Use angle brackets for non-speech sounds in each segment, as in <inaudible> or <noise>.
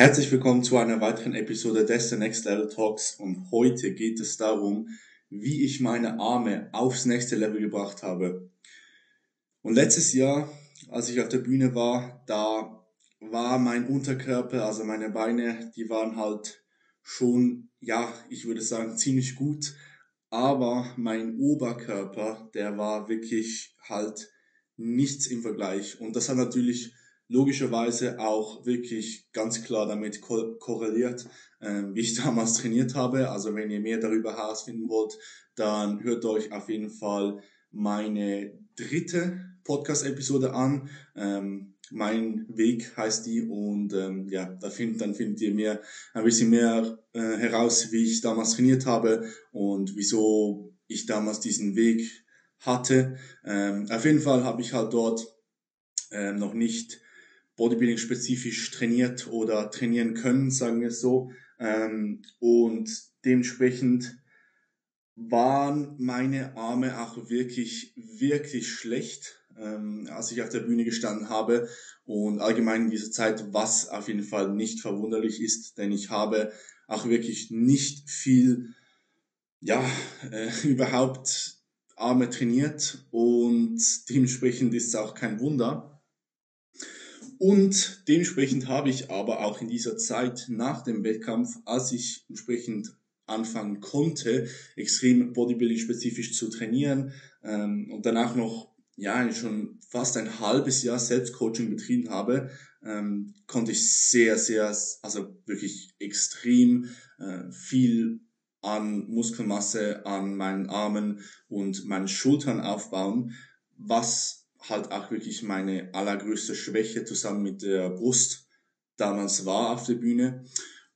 Herzlich willkommen zu einer weiteren Episode des The Next Level Talks und heute geht es darum, wie ich meine Arme aufs nächste Level gebracht habe. Und letztes Jahr, als ich auf der Bühne war, da war mein Unterkörper, also meine Beine, die waren halt schon, ja, ich würde sagen, ziemlich gut, aber mein Oberkörper, der war wirklich halt nichts im Vergleich. Und das hat natürlich logischerweise auch wirklich ganz klar damit ko korreliert, äh, wie ich <laughs> damals trainiert habe. Also wenn ihr mehr darüber herausfinden wollt, dann hört euch auf jeden Fall meine dritte Podcast-Episode an. Ähm, mein Weg heißt die und ähm, ja, da findet, dann findet ihr mehr, ein bisschen mehr äh, heraus, wie ich damals trainiert habe und wieso ich damals diesen Weg hatte. Ähm, auf jeden Fall habe ich halt dort ähm, noch nicht Bodybuilding spezifisch trainiert oder trainieren können, sagen wir es so. Ähm, und dementsprechend waren meine Arme auch wirklich, wirklich schlecht, ähm, als ich auf der Bühne gestanden habe. Und allgemein in dieser Zeit, was auf jeden Fall nicht verwunderlich ist, denn ich habe auch wirklich nicht viel, ja, äh, <laughs> überhaupt Arme trainiert und dementsprechend ist es auch kein Wunder. Und dementsprechend habe ich aber auch in dieser Zeit nach dem Wettkampf, als ich entsprechend anfangen konnte, extrem Bodybuilding-spezifisch zu trainieren ähm, und danach noch ja schon fast ein halbes Jahr Selbstcoaching betrieben habe, ähm, konnte ich sehr, sehr, also wirklich extrem äh, viel an Muskelmasse an meinen Armen und meinen Schultern aufbauen, was halt auch wirklich meine allergrößte Schwäche zusammen mit der Brust damals war auf der Bühne.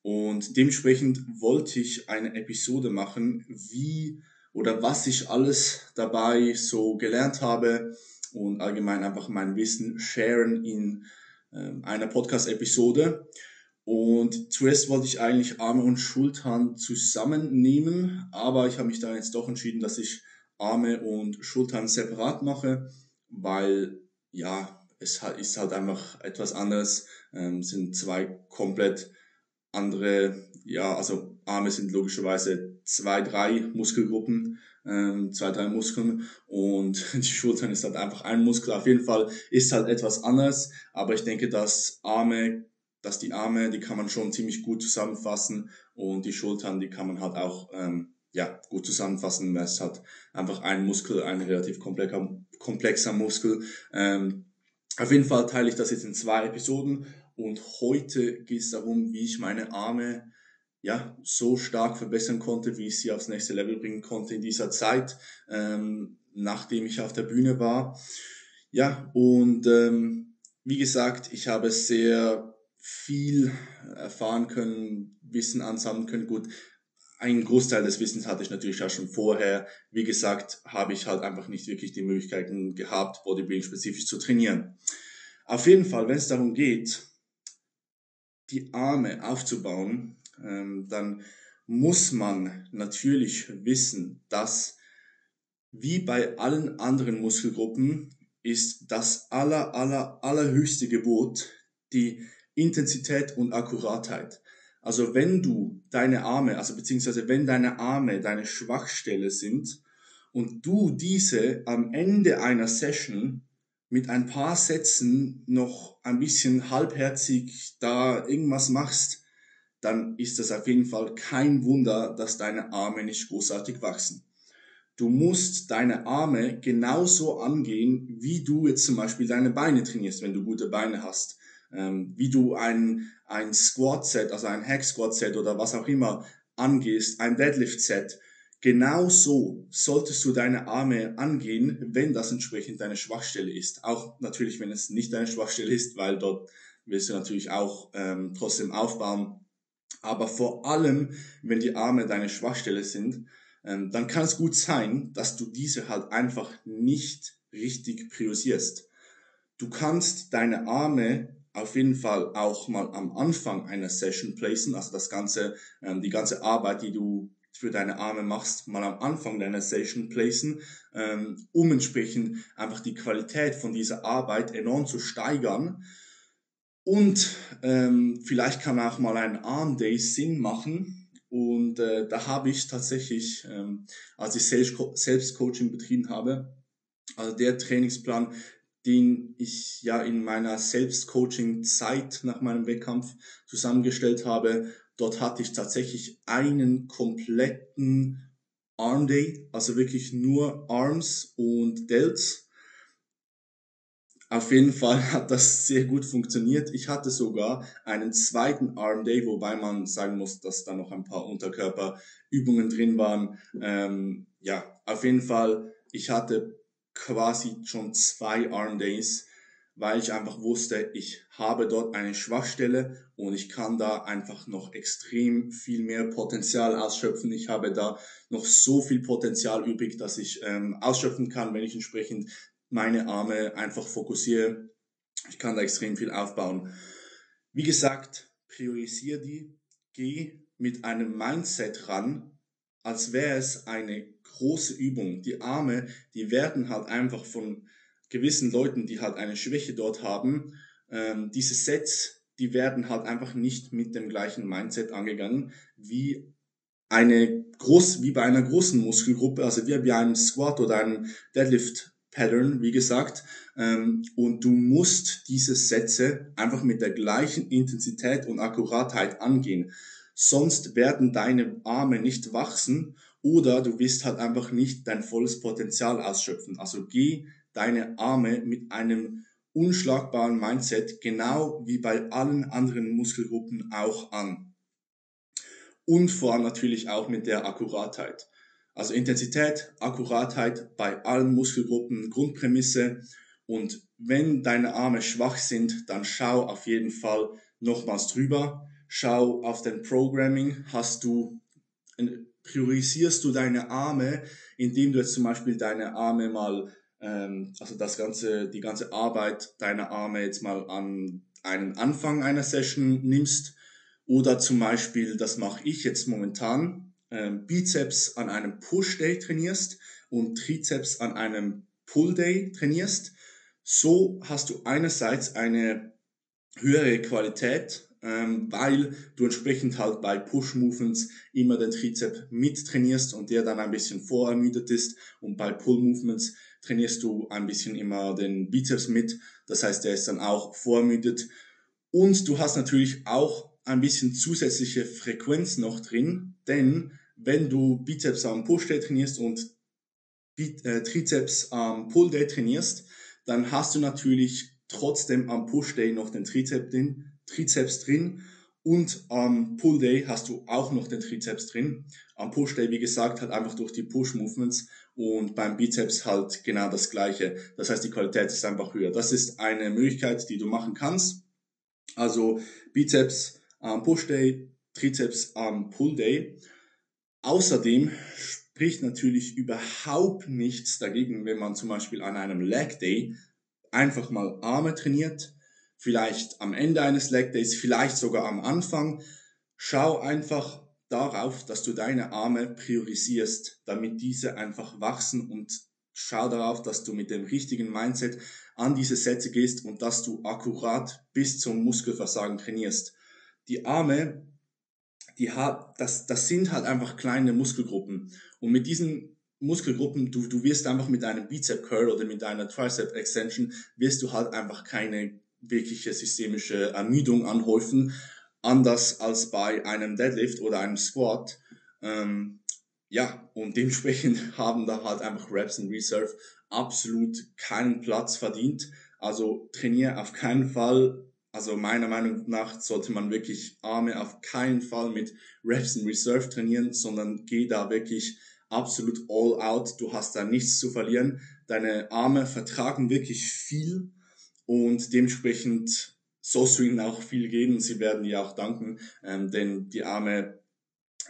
Und dementsprechend wollte ich eine Episode machen, wie oder was ich alles dabei so gelernt habe und allgemein einfach mein Wissen sharen in äh, einer Podcast-Episode. Und zuerst wollte ich eigentlich Arme und Schultern zusammennehmen, aber ich habe mich da jetzt doch entschieden, dass ich Arme und Schultern separat mache weil ja, es ist halt einfach etwas anderes, ähm, sind zwei komplett andere, ja, also Arme sind logischerweise zwei, drei Muskelgruppen, ähm, zwei, drei Muskeln und <laughs> die Schultern ist halt einfach ein Muskel. Auf jeden Fall ist halt etwas anders, aber ich denke, dass Arme, dass die Arme, die kann man schon ziemlich gut zusammenfassen und die Schultern, die kann man halt auch ähm, ja, gut zusammenfassen. Es hat einfach ein Muskel, ein relativ komplexer, komplexer Muskel. Ähm, auf jeden Fall teile ich das jetzt in zwei Episoden und heute geht es darum, wie ich meine Arme ja, so stark verbessern konnte, wie ich sie aufs nächste Level bringen konnte in dieser Zeit, ähm, nachdem ich auf der Bühne war. Ja, und ähm, wie gesagt, ich habe sehr viel erfahren können, Wissen ansammeln können. Gut, ein Großteil des Wissens hatte ich natürlich auch schon vorher. Wie gesagt, habe ich halt einfach nicht wirklich die Möglichkeiten gehabt, Bodybuilding spezifisch zu trainieren. Auf jeden Fall, wenn es darum geht, die Arme aufzubauen, ähm, dann muss man natürlich wissen, dass wie bei allen anderen Muskelgruppen ist das aller, aller, allerhöchste Gebot die Intensität und Akkuratheit. Also wenn du deine Arme, also beziehungsweise wenn deine Arme deine Schwachstelle sind und du diese am Ende einer Session mit ein paar Sätzen noch ein bisschen halbherzig da irgendwas machst, dann ist das auf jeden Fall kein Wunder, dass deine Arme nicht großartig wachsen. Du musst deine Arme genauso angehen, wie du jetzt zum Beispiel deine Beine trainierst, wenn du gute Beine hast ähm, wie du ein, ein Squat-Set, also ein Hack-Squat-Set oder was auch immer angehst, ein Deadlift-Set, genau so solltest du deine Arme angehen, wenn das entsprechend deine Schwachstelle ist. Auch natürlich, wenn es nicht deine Schwachstelle ist, weil dort willst du natürlich auch ähm, trotzdem aufbauen. Aber vor allem, wenn die Arme deine Schwachstelle sind, ähm, dann kann es gut sein, dass du diese halt einfach nicht richtig priorisierst. Du kannst deine Arme auf jeden Fall auch mal am Anfang einer Session placen, also das ganze, ähm, die ganze Arbeit, die du für deine Arme machst, mal am Anfang deiner Session placen, ähm, um entsprechend einfach die Qualität von dieser Arbeit enorm zu steigern. Und ähm, vielleicht kann auch mal ein Arm Day Sinn machen. Und äh, da habe ich tatsächlich, ähm, als ich Selbstcoaching betrieben habe, also der Trainingsplan, den ich ja in meiner Selbstcoaching-Zeit nach meinem Wettkampf zusammengestellt habe, dort hatte ich tatsächlich einen kompletten Arm Day, also wirklich nur Arms und Delts. Auf jeden Fall <laughs> hat das sehr gut funktioniert. Ich hatte sogar einen zweiten Arm Day, wobei man sagen muss, dass da noch ein paar Unterkörperübungen drin waren. Ähm, ja, auf jeden Fall, ich hatte quasi schon zwei Arm Days, weil ich einfach wusste, ich habe dort eine Schwachstelle und ich kann da einfach noch extrem viel mehr Potenzial ausschöpfen. Ich habe da noch so viel Potenzial übrig, dass ich ähm, ausschöpfen kann, wenn ich entsprechend meine Arme einfach fokussiere. Ich kann da extrem viel aufbauen. Wie gesagt, priorisiere die, geh mit einem Mindset ran, als wäre es eine große Übung. Die Arme, die werden halt einfach von gewissen Leuten, die halt eine Schwäche dort haben, ähm, diese Sets, die werden halt einfach nicht mit dem gleichen Mindset angegangen wie eine groß, wie bei einer großen Muskelgruppe, also wie bei einem Squat oder einem Deadlift Pattern, wie gesagt, ähm, und du musst diese Sätze einfach mit der gleichen Intensität und Akkuratheit angehen. Sonst werden deine Arme nicht wachsen oder du wirst halt einfach nicht dein volles Potenzial ausschöpfen. Also geh deine Arme mit einem unschlagbaren Mindset, genau wie bei allen anderen Muskelgruppen auch an. Und vor allem natürlich auch mit der Akkuratheit. Also Intensität, Akkuratheit bei allen Muskelgruppen, Grundprämisse. Und wenn deine Arme schwach sind, dann schau auf jeden Fall nochmals drüber. Schau auf dein Programming. Hast du priorisierst du deine Arme, indem du jetzt zum Beispiel deine Arme mal, ähm, also das ganze, die ganze Arbeit deiner Arme jetzt mal an einen Anfang einer Session nimmst oder zum Beispiel, das mache ich jetzt momentan, ähm, Bizeps an einem Push-Day trainierst und Trizeps an einem Pull-Day trainierst. So hast du einerseits eine höhere Qualität ähm, weil du entsprechend halt bei Push-Movements immer den Trizep mit trainierst und der dann ein bisschen vorermüdet ist. Und bei Pull-Movements trainierst du ein bisschen immer den Bizeps mit, das heißt, der ist dann auch vorermüdet. Und du hast natürlich auch ein bisschen zusätzliche Frequenz noch drin, denn wenn du Bizeps am Push-Day trainierst und äh, Trizeps am Pull-Day trainierst, dann hast du natürlich trotzdem am Push-Day noch den Trizeps drin, Trizeps drin und am Pull Day hast du auch noch den Trizeps drin. Am Push Day, wie gesagt, halt einfach durch die Push Movements und beim Bizeps halt genau das gleiche. Das heißt, die Qualität ist einfach höher. Das ist eine Möglichkeit, die du machen kannst. Also Bizeps am Push Day, Trizeps am Pull Day. Außerdem spricht natürlich überhaupt nichts dagegen, wenn man zum Beispiel an einem Leg Day einfach mal Arme trainiert, vielleicht am Ende eines Leg Days, vielleicht sogar am Anfang. Schau einfach darauf, dass du deine Arme priorisierst, damit diese einfach wachsen und schau darauf, dass du mit dem richtigen Mindset an diese Sätze gehst und dass du akkurat bis zum Muskelversagen trainierst. Die Arme, die hat, das, das sind halt einfach kleine Muskelgruppen. Und mit diesen Muskelgruppen, du, du wirst einfach mit einem Bizep Curl oder mit einer Tricep Extension, wirst du halt einfach keine wirkliche systemische Ermüdung anhäufen, anders als bei einem Deadlift oder einem Squat. Ähm, ja, und dementsprechend <laughs> haben da halt einfach Reps in Reserve absolut keinen Platz verdient. Also trainiere auf keinen Fall, also meiner Meinung nach sollte man wirklich Arme auf keinen Fall mit Reps in Reserve trainieren, sondern geh da wirklich absolut all out. Du hast da nichts zu verlieren. Deine Arme vertragen wirklich viel und dementsprechend sollst du ihnen auch viel geben. Sie werden dir auch danken, ähm, denn die Arme,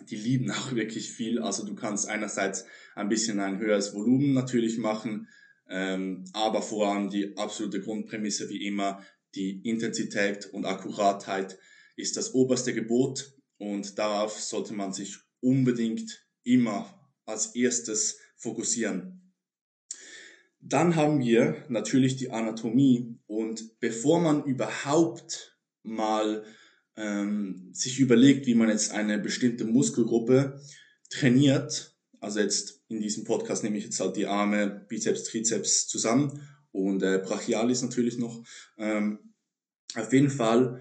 die lieben auch <laughs> wirklich viel. Also du kannst einerseits ein bisschen ein höheres Volumen natürlich machen, ähm, aber vor allem die absolute Grundprämisse wie immer, die Intensität und Akkuratheit ist das oberste Gebot und darauf sollte man sich unbedingt immer als erstes fokussieren. Dann haben wir natürlich die Anatomie und bevor man überhaupt mal ähm, sich überlegt, wie man jetzt eine bestimmte Muskelgruppe trainiert, also jetzt in diesem Podcast nehme ich jetzt halt die Arme, Bizeps, Trizeps zusammen und äh, Brachialis natürlich noch. Ähm, auf jeden Fall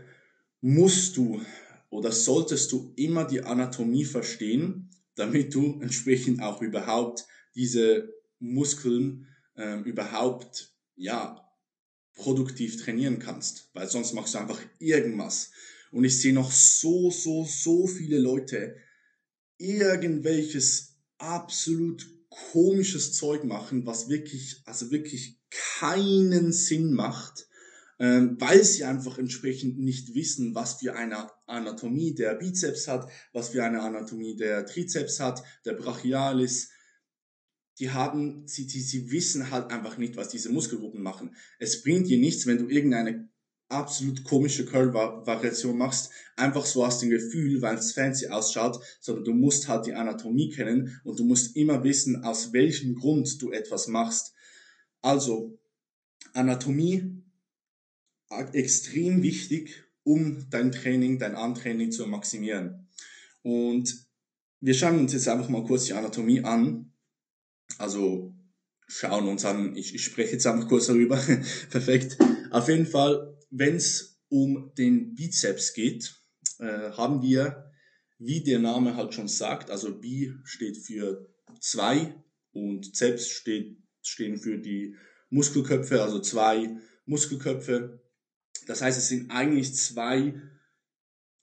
musst du oder solltest du immer die Anatomie verstehen, damit du entsprechend auch überhaupt diese Muskeln ähm, überhaupt ja produktiv trainieren kannst, weil sonst machst du einfach irgendwas. Und ich sehe noch so, so, so viele Leute irgendwelches absolut komisches Zeug machen, was wirklich, also wirklich keinen Sinn macht, ähm, weil sie einfach entsprechend nicht wissen, was für eine Anatomie der Bizeps hat, was für eine Anatomie der Trizeps hat, der Brachialis. Die haben, sie, sie, sie wissen halt einfach nicht, was diese Muskelgruppen machen. Es bringt dir nichts, wenn du irgendeine absolut komische Curl-Variation machst, einfach so du ein Gefühl, weil es fancy ausschaut, sondern du musst halt die Anatomie kennen und du musst immer wissen, aus welchem Grund du etwas machst. Also, Anatomie extrem wichtig, um dein Training, dein Armtraining zu maximieren. Und wir schauen uns jetzt einfach mal kurz die Anatomie an. Also schauen uns an, ich, ich spreche jetzt einfach kurz darüber. <laughs> Perfekt. Auf jeden Fall wenn es um den Bizeps geht, äh, haben wir, wie der Name halt schon sagt, also Bi steht für zwei und Zeps steht, stehen für die Muskelköpfe, also zwei Muskelköpfe. Das heißt, es sind eigentlich zwei,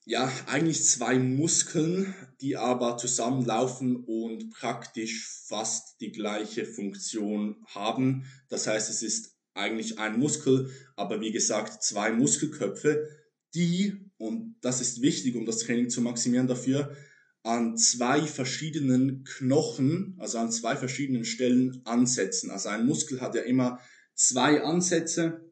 ja, eigentlich zwei Muskeln, die aber zusammenlaufen und praktisch fast die gleiche Funktion haben. Das heißt, es ist eigentlich ein Muskel, aber wie gesagt zwei Muskelköpfe, die, und das ist wichtig, um das Training zu maximieren dafür, an zwei verschiedenen Knochen, also an zwei verschiedenen Stellen ansetzen. Also ein Muskel hat ja immer zwei Ansätze,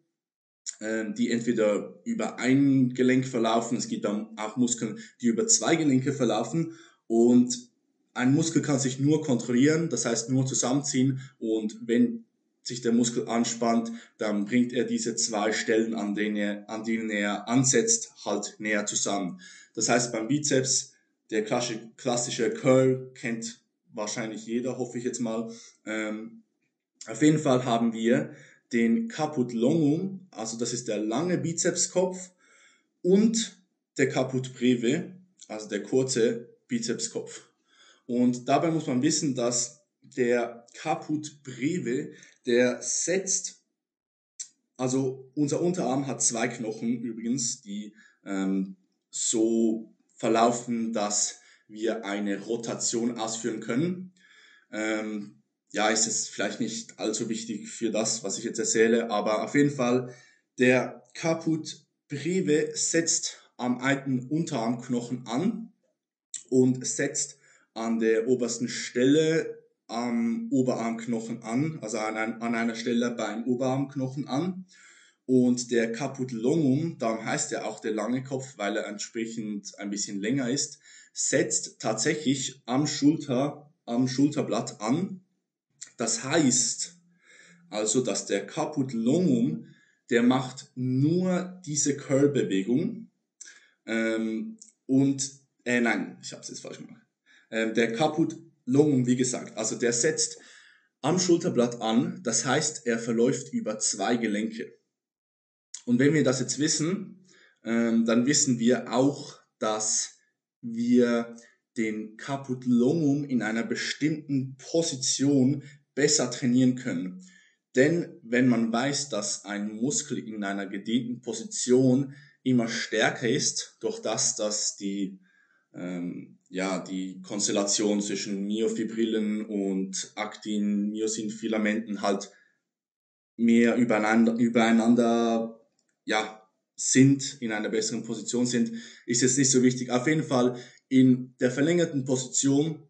die entweder über ein Gelenk verlaufen, es gibt dann auch Muskeln, die über zwei Gelenke verlaufen und ein Muskel kann sich nur kontrollieren, das heißt nur zusammenziehen und wenn sich der Muskel anspannt, dann bringt er diese zwei Stellen, an denen er, an denen er ansetzt, halt näher zusammen. Das heißt, beim Bizeps, der klassische, klassische Curl kennt wahrscheinlich jeder, hoffe ich jetzt mal. Ähm, auf jeden Fall haben wir den Caput longum, also das ist der lange Bizepskopf und der Caput breve, also der kurze Bizepskopf. Und dabei muss man wissen, dass der Caput breve der setzt, also unser Unterarm hat zwei Knochen übrigens, die ähm, so verlaufen, dass wir eine Rotation ausführen können. Ähm, ja, ist es vielleicht nicht allzu wichtig für das, was ich jetzt erzähle, aber auf jeden Fall, der Caput Breve setzt am alten Unterarmknochen an und setzt an der obersten Stelle am Oberarmknochen an, also an, ein, an einer Stelle beim Oberarmknochen an. Und der Caput longum, darum heißt er auch der lange Kopf, weil er entsprechend ein bisschen länger ist, setzt tatsächlich am Schulter, am Schulterblatt an. Das heißt also, dass der Caput longum, der macht nur diese Curl-Bewegung. Ähm, und, äh, nein, ich habe es jetzt falsch gemacht. Ähm, der Caput Lungen, wie gesagt. Also der setzt am Schulterblatt an, das heißt, er verläuft über zwei Gelenke. Und wenn wir das jetzt wissen, ähm, dann wissen wir auch, dass wir den Caput longum in einer bestimmten Position besser trainieren können. Denn wenn man weiß, dass ein Muskel in einer gedehnten Position immer stärker ist, durch das, dass die ähm, ja, die Konstellation zwischen Myofibrillen und Aktin-Myosin-Filamenten halt mehr übereinander, übereinander ja, sind, in einer besseren Position sind, ist jetzt nicht so wichtig. Auf jeden Fall in der verlängerten Position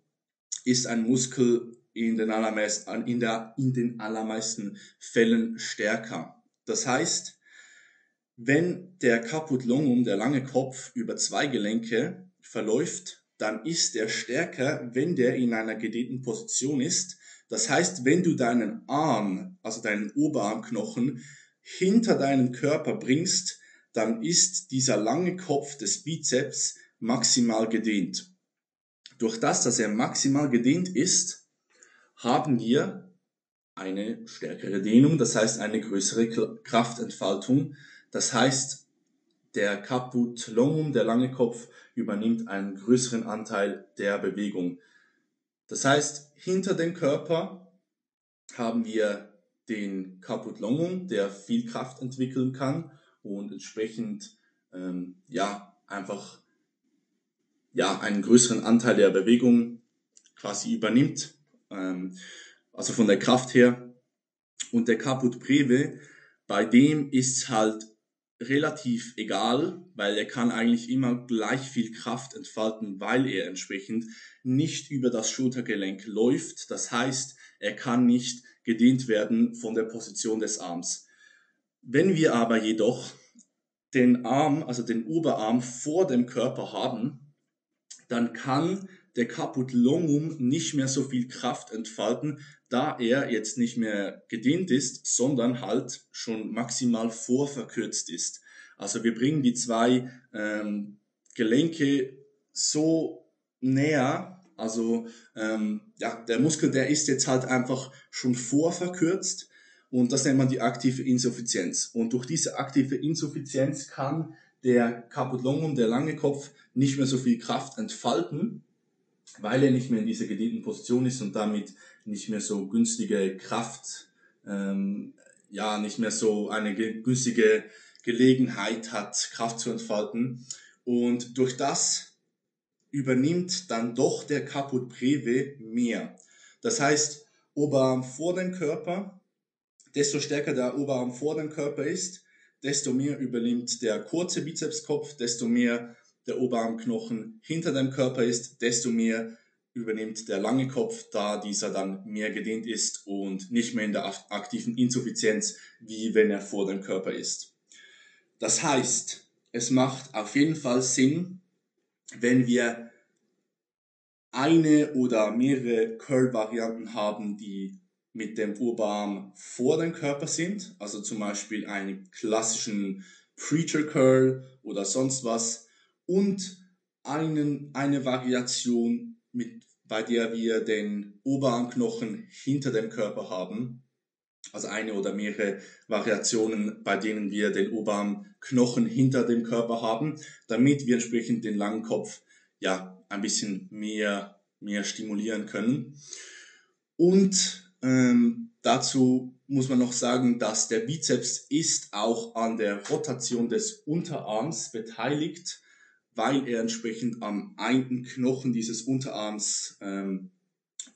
ist ein Muskel in den allermeisten, in der, in den allermeisten Fällen stärker. Das heißt, wenn der Caput longum, der lange Kopf, über zwei Gelenke verläuft, dann ist der stärker, wenn der in einer gedehnten Position ist. Das heißt, wenn du deinen Arm, also deinen Oberarmknochen, hinter deinen Körper bringst, dann ist dieser lange Kopf des Bizeps maximal gedehnt. Durch das, dass er maximal gedehnt ist, haben wir eine stärkere Dehnung, das heißt eine größere Kraftentfaltung. Das heißt, der Caput longum, der lange Kopf, übernimmt einen größeren Anteil der Bewegung. Das heißt, hinter dem Körper haben wir den Caput longum, der viel Kraft entwickeln kann und entsprechend ähm, ja einfach ja einen größeren Anteil der Bewegung quasi übernimmt, ähm, also von der Kraft her. Und der Caput breve, bei dem ist halt relativ egal, weil er kann eigentlich immer gleich viel Kraft entfalten, weil er entsprechend nicht über das Schultergelenk läuft. Das heißt, er kann nicht gedehnt werden von der Position des Arms. Wenn wir aber jedoch den Arm, also den Oberarm vor dem Körper haben, dann kann der Caput longum nicht mehr so viel Kraft entfalten, da er jetzt nicht mehr gedehnt ist, sondern halt schon maximal vorverkürzt ist. Also wir bringen die zwei ähm, Gelenke so näher, also ähm, ja, der Muskel, der ist jetzt halt einfach schon vorverkürzt und das nennt man die aktive Insuffizienz. Und durch diese aktive Insuffizienz kann der Caput longum, der lange Kopf, nicht mehr so viel Kraft entfalten, weil er nicht mehr in dieser gedehnten Position ist und damit nicht mehr so günstige Kraft, ähm, ja, nicht mehr so eine günstige Gelegenheit hat, Kraft zu entfalten. Und durch das übernimmt dann doch der Caput Breve mehr. Das heißt, Oberarm vor dem Körper, desto stärker der Oberarm vor dem Körper ist, desto mehr übernimmt der kurze Bizepskopf, desto mehr der Oberarmknochen hinter dem Körper ist, desto mehr übernimmt der lange Kopf, da dieser dann mehr gedehnt ist und nicht mehr in der aktiven Insuffizienz, wie wenn er vor dem Körper ist. Das heißt, es macht auf jeden Fall Sinn, wenn wir eine oder mehrere Curl-Varianten haben, die mit dem Oberarm vor dem Körper sind, also zum Beispiel einen klassischen Preacher Curl oder sonst was, und einen, eine Variation, mit, bei der wir den Oberarmknochen hinter dem Körper haben. Also eine oder mehrere Variationen, bei denen wir den Oberarmknochen hinter dem Körper haben, damit wir entsprechend den langen Kopf ja ein bisschen mehr, mehr stimulieren können. Und ähm, dazu muss man noch sagen, dass der Bizeps ist auch an der Rotation des Unterarms beteiligt weil er entsprechend am einen Knochen dieses Unterarms ähm,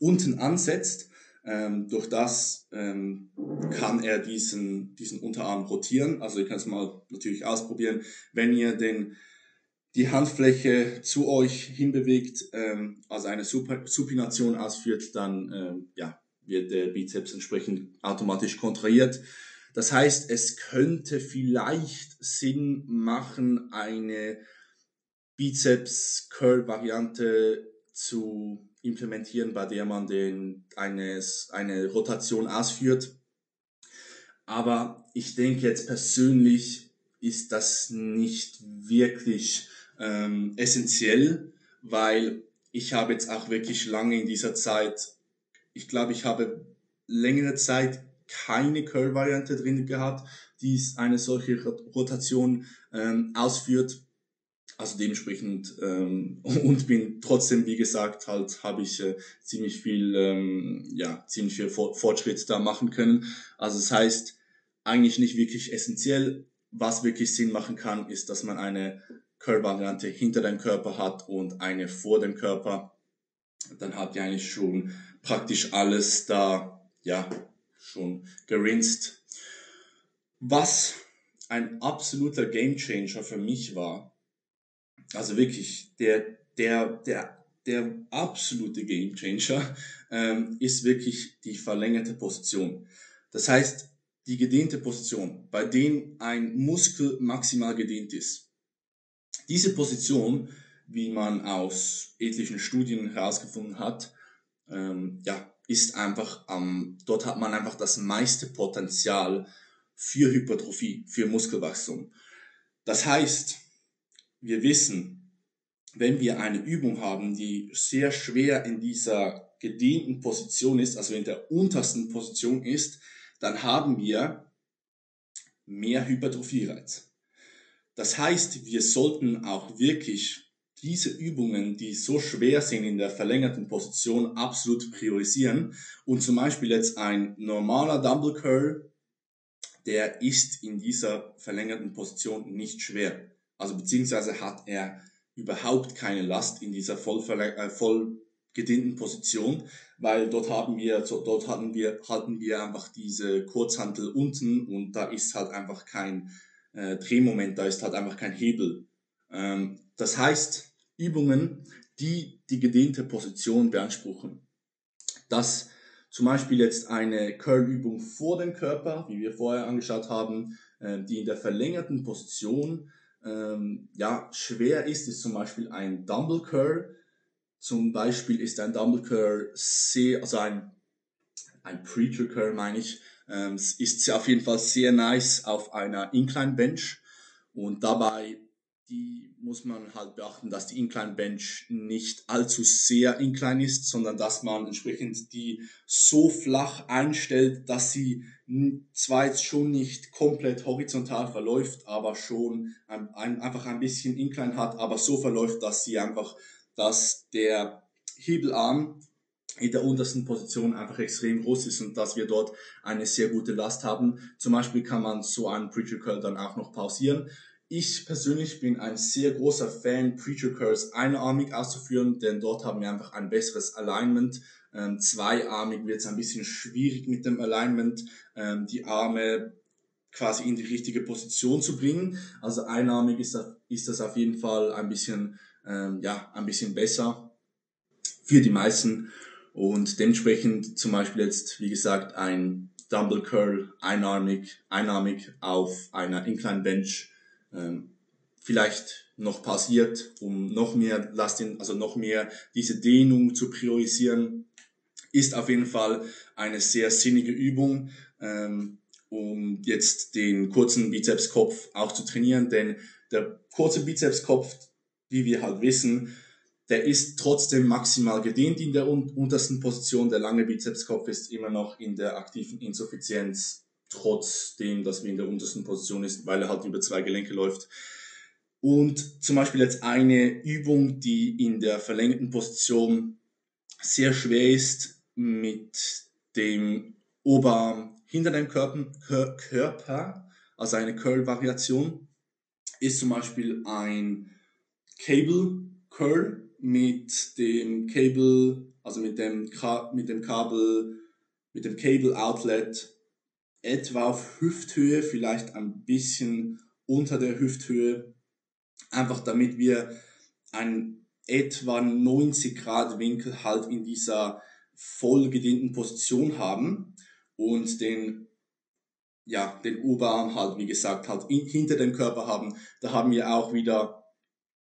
unten ansetzt. Ähm, durch das ähm, kann er diesen, diesen Unterarm rotieren. Also ihr könnt es mal natürlich ausprobieren. Wenn ihr den, die Handfläche zu euch hinbewegt, ähm, also eine Supination ausführt, dann ähm, ja, wird der Bizeps entsprechend automatisch kontrahiert. Das heißt, es könnte vielleicht Sinn machen, eine Bizeps-Curl-Variante zu implementieren, bei der man den, eines, eine Rotation ausführt. Aber ich denke jetzt persönlich ist das nicht wirklich ähm, essentiell, weil ich habe jetzt auch wirklich lange in dieser Zeit, ich glaube, ich habe längere Zeit keine Curl-Variante drin gehabt, die eine solche Rotation ähm, ausführt. Also dementsprechend ähm, <laughs> und bin trotzdem, wie gesagt, halt habe ich äh, ziemlich viel, ähm, ja, ziemlich viel Fortschritt da machen können. Also das heißt, eigentlich nicht wirklich essentiell. Was wirklich Sinn machen kann, ist, dass man eine Curl-Variante hinter dem Körper hat und eine vor dem Körper. Dann habt ihr eigentlich schon praktisch alles da, ja, schon gerinst. Was ein absoluter Gamechanger für mich war, also wirklich, der, der, der, der absolute Gamechanger ähm, ist wirklich die verlängerte Position. Das heißt, die gedehnte Position, bei dem ein Muskel maximal gedehnt ist. Diese Position, wie man aus etlichen Studien herausgefunden hat, ähm, ja, ist einfach, ähm, dort hat man einfach das meiste Potenzial für Hypertrophie, für Muskelwachstum. Das heißt, wir wissen, wenn wir eine Übung haben, die sehr schwer in dieser gedehnten Position ist, also in der untersten Position ist, dann haben wir mehr Hypertrophie-Reiz. Das heißt, wir sollten auch wirklich diese Übungen, die so schwer sind in der verlängerten Position, absolut priorisieren. Und zum Beispiel jetzt ein normaler Dumble Curl, der ist in dieser verlängerten Position nicht schwer. Also beziehungsweise hat er überhaupt keine Last in dieser voll, äh, voll gedehnten Position, weil dort haben wir, dort hatten wir, hatten wir einfach diese Kurzhantel unten und da ist halt einfach kein äh, Drehmoment, da ist halt einfach kein Hebel. Ähm, das heißt, Übungen, die die gedehnte Position beanspruchen. Das zum Beispiel jetzt eine Curl-Übung vor dem Körper, wie wir vorher angeschaut haben, äh, die in der verlängerten Position ähm, ja, schwer ist, ist zum Beispiel ein Dumble Curl. Zum Beispiel ist ein Dumble Curl sehr, also ein, ein Preacher Curl meine ich, ähm, ist auf jeden Fall sehr nice auf einer Incline Bench und dabei die muss man halt beachten, dass die Incline Bench nicht allzu sehr incline ist, sondern dass man entsprechend die so flach einstellt, dass sie zwar jetzt schon nicht komplett horizontal verläuft, aber schon ein, ein, einfach ein bisschen incline hat, aber so verläuft, dass sie einfach, dass der Hebelarm in der untersten Position einfach extrem groß ist und dass wir dort eine sehr gute Last haben. Zum Beispiel kann man so einen Preacher Curl dann auch noch pausieren ich persönlich bin ein sehr großer Fan, Preacher Curls einarmig auszuführen, denn dort haben wir einfach ein besseres Alignment. Ähm, zweiarmig wird es ein bisschen schwierig mit dem Alignment, ähm, die Arme quasi in die richtige Position zu bringen. Also einarmig ist das, ist das auf jeden Fall ein bisschen, ähm, ja, ein bisschen besser für die meisten. Und dementsprechend zum Beispiel jetzt, wie gesagt, ein Dumble Curl einarmig, einarmig auf einer Incline Bench vielleicht noch passiert, um noch mehr Lastin, also noch mehr diese Dehnung zu priorisieren, ist auf jeden Fall eine sehr sinnige Übung, ähm, um jetzt den kurzen Bizepskopf auch zu trainieren, denn der kurze Bizepskopf, wie wir halt wissen, der ist trotzdem maximal gedehnt in der untersten Position. Der lange Bizepskopf ist immer noch in der aktiven Insuffizienz trotzdem, dass wir in der untersten Position ist, weil er halt über zwei Gelenke läuft. Und zum Beispiel jetzt eine Übung, die in der verlängerten Position sehr schwer ist, mit dem Oberarm hinter dem Körper, also eine Curl-Variation, ist zum Beispiel ein Cable Curl mit dem Cable, also mit dem, mit dem Kabel, mit dem Cable Outlet etwa auf Hüfthöhe, vielleicht ein bisschen unter der Hüfthöhe, einfach damit wir einen etwa 90 Grad Winkel halt in dieser voll gedehnten Position haben und den ja, den Oberarm halt, wie gesagt, halt in, hinter dem Körper haben. Da haben wir auch wieder,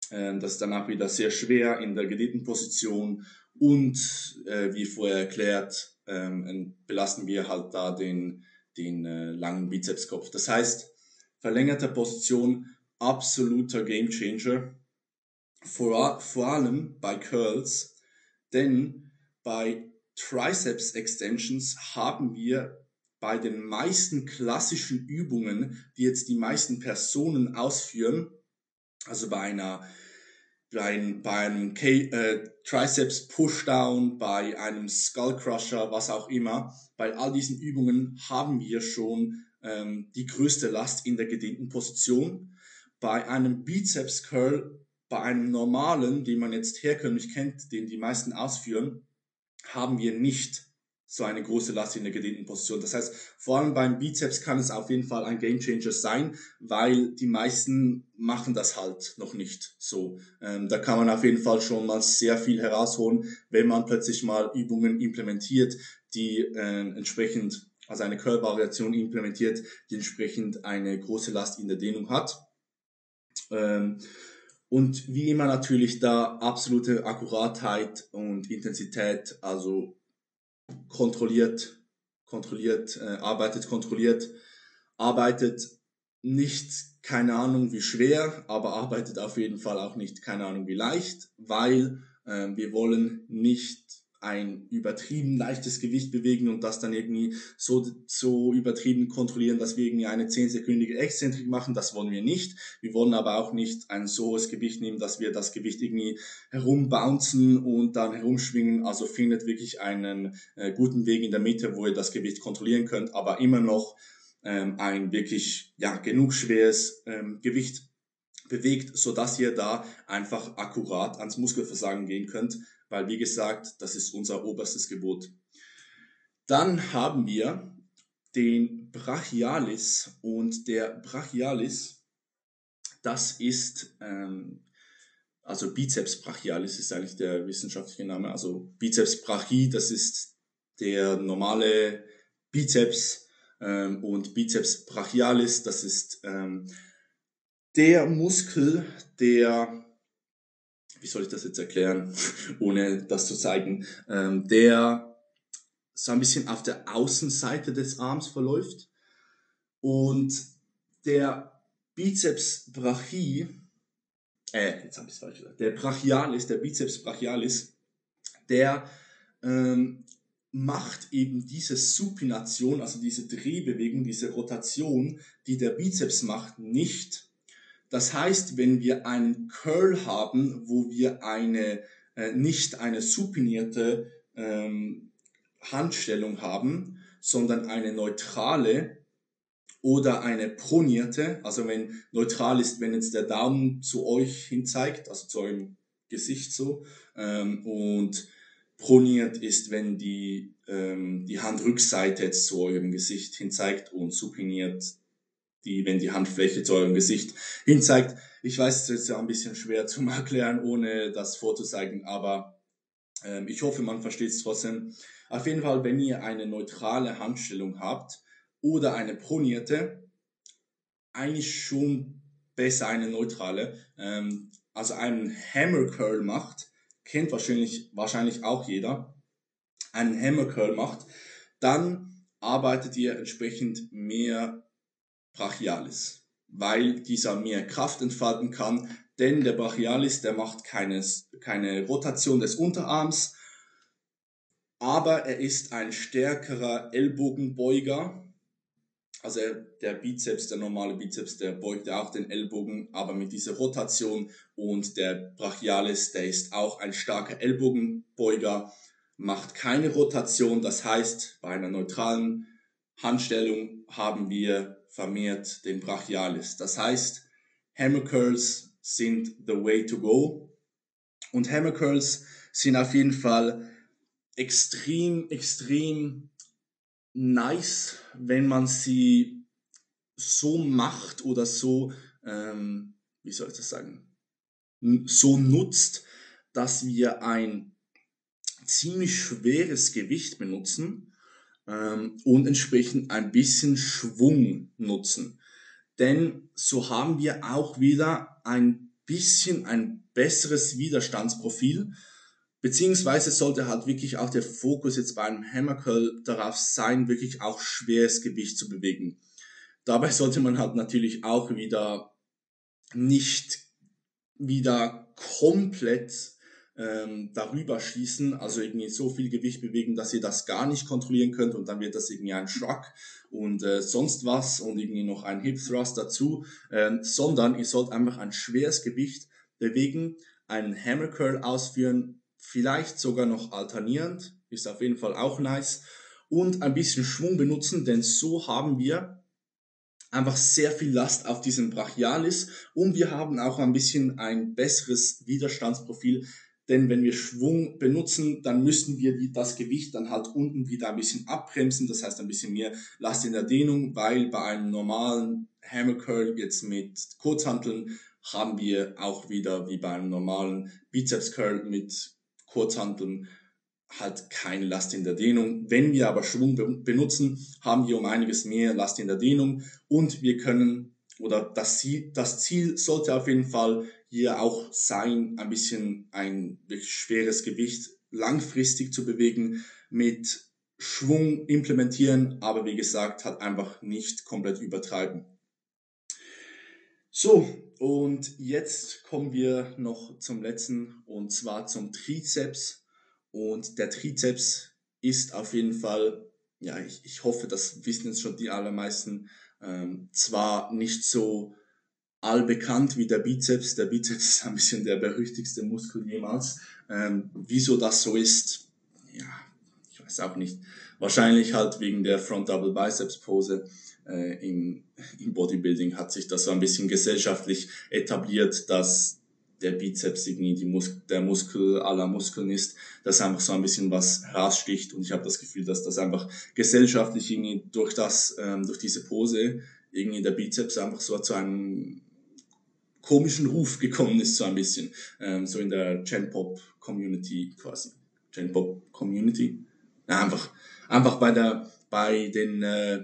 äh, das auch wieder sehr schwer in der gedehnten Position und äh, wie vorher erklärt, ähm, belasten wir halt da den den äh, langen Bizepskopf. Das heißt, verlängerte Position, absoluter Gamechanger. Vor, vor allem bei Curls, denn bei Triceps Extensions haben wir bei den meisten klassischen Übungen, die jetzt die meisten Personen ausführen, also bei einer bei, bei einem K äh, Triceps Pushdown, bei einem Skull Crusher, was auch immer, bei all diesen Übungen haben wir schon ähm, die größte Last in der gedehnten Position. Bei einem Bizeps Curl, bei einem normalen, den man jetzt herkömmlich kennt, den die meisten ausführen, haben wir nicht so eine große Last in der gedehnten Position. Das heißt, vor allem beim Bizeps kann es auf jeden Fall ein Gamechanger sein, weil die meisten machen das halt noch nicht so. Ähm, da kann man auf jeden Fall schon mal sehr viel herausholen, wenn man plötzlich mal Übungen implementiert, die äh, entsprechend, also eine Curl-Variation implementiert, die entsprechend eine große Last in der Dehnung hat. Ähm, und wie immer natürlich da absolute Akkuratheit und Intensität, also kontrolliert, kontrolliert, äh, arbeitet kontrolliert, arbeitet nicht keine Ahnung wie schwer, aber arbeitet auf jeden Fall auch nicht keine Ahnung wie leicht, weil äh, wir wollen nicht ein übertrieben leichtes Gewicht bewegen und das dann irgendwie so, so übertrieben kontrollieren, dass wir irgendwie eine 10-sekündige Exzentrik machen. Das wollen wir nicht. Wir wollen aber auch nicht ein so hohes Gewicht nehmen, dass wir das Gewicht irgendwie herumbouncen und dann herumschwingen. Also findet wirklich einen äh, guten Weg in der Mitte, wo ihr das Gewicht kontrollieren könnt, aber immer noch ähm, ein wirklich ja, genug schweres ähm, Gewicht bewegt, so dass ihr da einfach akkurat ans Muskelversagen gehen könnt weil wie gesagt, das ist unser oberstes Gebot. Dann haben wir den Brachialis und der Brachialis, das ist, ähm, also Bizeps brachialis ist eigentlich der wissenschaftliche Name, also Bizeps brachii, das ist der normale Bizeps ähm, und Bizeps brachialis, das ist ähm, der Muskel, der wie soll ich das jetzt erklären, <laughs> ohne das zu zeigen, ähm, der so ein bisschen auf der Außenseite des Arms verläuft und der Bizeps brachii, äh, jetzt habe ich es falsch gesagt, der Brachialis, der Bizeps brachialis, der ähm, macht eben diese Supination, also diese Drehbewegung, diese Rotation, die der Bizeps macht, nicht. Das heißt, wenn wir einen Curl haben, wo wir eine, äh, nicht eine supinierte ähm, Handstellung haben, sondern eine neutrale oder eine pronierte, also wenn neutral ist, wenn jetzt der Daumen zu euch hin zeigt, also zu eurem Gesicht so, ähm, und proniert ist, wenn die, ähm, die Handrückseite jetzt zu eurem Gesicht hin zeigt und supiniert die, wenn die Handfläche zu eurem Gesicht hinzeigt. Ich weiß, es ist ja ein bisschen schwer zu <laughs> erklären, ohne das vorzuzeigen, aber ähm, ich hoffe, man versteht es trotzdem. Auf jeden Fall, wenn ihr eine neutrale Handstellung habt oder eine pronierte, eigentlich schon besser eine neutrale, ähm, also einen Hammer Curl macht, kennt wahrscheinlich, wahrscheinlich auch jeder, einen Hammer Curl macht, dann arbeitet ihr entsprechend mehr Brachialis, weil dieser mehr Kraft entfalten kann, denn der Brachialis, der macht keines, keine Rotation des Unterarms, aber er ist ein stärkerer Ellbogenbeuger. Also der Bizeps, der normale Bizeps, der beugt ja auch den Ellbogen, aber mit dieser Rotation und der Brachialis, der ist auch ein starker Ellbogenbeuger, macht keine Rotation. Das heißt, bei einer neutralen Handstellung haben wir vermehrt den Brachialis. Das heißt, Hammer Curls sind the way to go. Und Hammer Curls sind auf jeden Fall extrem, extrem nice, wenn man sie so macht oder so, ähm, wie soll ich das sagen, so nutzt, dass wir ein ziemlich schweres Gewicht benutzen ähm, und entsprechend ein bisschen Schwung nutzen. Denn so haben wir auch wieder ein bisschen ein besseres Widerstandsprofil, beziehungsweise sollte halt wirklich auch der Fokus jetzt bei einem Hammer Curl darauf sein, wirklich auch schweres Gewicht zu bewegen. Dabei sollte man halt natürlich auch wieder nicht wieder komplett ähm, darüber schießen, also irgendwie so viel Gewicht bewegen, dass ihr das gar nicht kontrollieren könnt und dann wird das irgendwie ein Shrug und äh, sonst was und irgendwie noch ein Hip Thrust dazu, ähm, sondern ihr sollt einfach ein schweres Gewicht bewegen, einen Hammer Curl ausführen, vielleicht sogar noch alternierend, ist auf jeden Fall auch nice und ein bisschen Schwung benutzen, denn so haben wir einfach sehr viel Last auf diesem Brachialis und wir haben auch ein bisschen ein besseres Widerstandsprofil, denn wenn wir Schwung benutzen, dann müssen wir das Gewicht dann halt unten wieder ein bisschen abbremsen. Das heißt ein bisschen mehr Last in der Dehnung, weil bei einem normalen Hammer Curl jetzt mit Kurzhanteln haben wir auch wieder wie bei einem normalen Bizeps Curl mit Kurzhanteln halt keine Last in der Dehnung. Wenn wir aber Schwung benutzen, haben wir um einiges mehr Last in der Dehnung und wir können oder das Ziel, das Ziel sollte auf jeden Fall hier auch sein, ein bisschen ein wirklich schweres Gewicht langfristig zu bewegen, mit Schwung implementieren, aber wie gesagt, hat einfach nicht komplett übertreiben. So, und jetzt kommen wir noch zum letzten und zwar zum Trizeps. Und der Trizeps ist auf jeden Fall, ja, ich, ich hoffe, das wissen jetzt schon die allermeisten, ähm, zwar nicht so allbekannt wie der Bizeps. Der Bizeps ist ein bisschen der berüchtigste Muskel jemals. Ähm, wieso das so ist, ja, ich weiß auch nicht. Wahrscheinlich halt wegen der Front Double Biceps Pose. Äh, im, Im Bodybuilding hat sich das so ein bisschen gesellschaftlich etabliert, dass der Bizeps irgendwie die Mus der Muskel aller Muskeln ist, dass einfach so ein bisschen was heraussticht und ich habe das Gefühl, dass das einfach gesellschaftlich irgendwie durch das, ähm, durch diese Pose irgendwie der Bizeps einfach so zu einem komischen Ruf gekommen ist, so ein bisschen, ähm, so in der Gen-Pop Community quasi. Gen-Pop Community? Ja, einfach, einfach bei der, bei den, äh,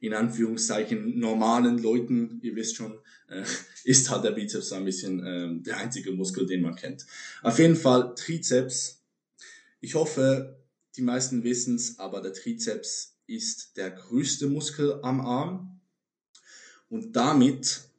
in Anführungszeichen normalen Leuten, ihr wisst schon, äh, <laughs> ist halt der Bizeps ein bisschen äh, der einzige Muskel, den man kennt. Auf jeden Fall Trizeps. Ich hoffe, die meisten wissen es, aber der Trizeps ist der größte Muskel am Arm und damit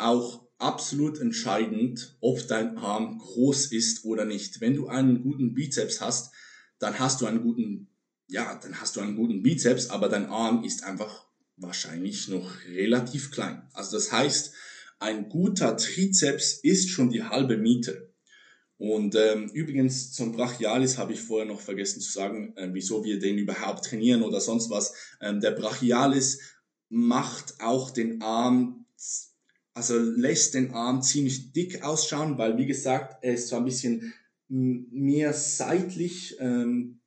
auch absolut entscheidend, ob dein Arm groß ist oder nicht. Wenn du einen guten Bizeps hast, dann hast du einen guten, ja, dann hast du einen guten Bizeps, aber dein Arm ist einfach wahrscheinlich noch relativ klein. Also das heißt, ein guter Trizeps ist schon die halbe Miete. Und ähm, übrigens zum Brachialis habe ich vorher noch vergessen zu sagen, äh, wieso wir den überhaupt trainieren oder sonst was. Ähm, der Brachialis macht auch den Arm, also lässt den Arm ziemlich dick ausschauen, weil wie gesagt, er ist so ein bisschen mehr seitlich ähm,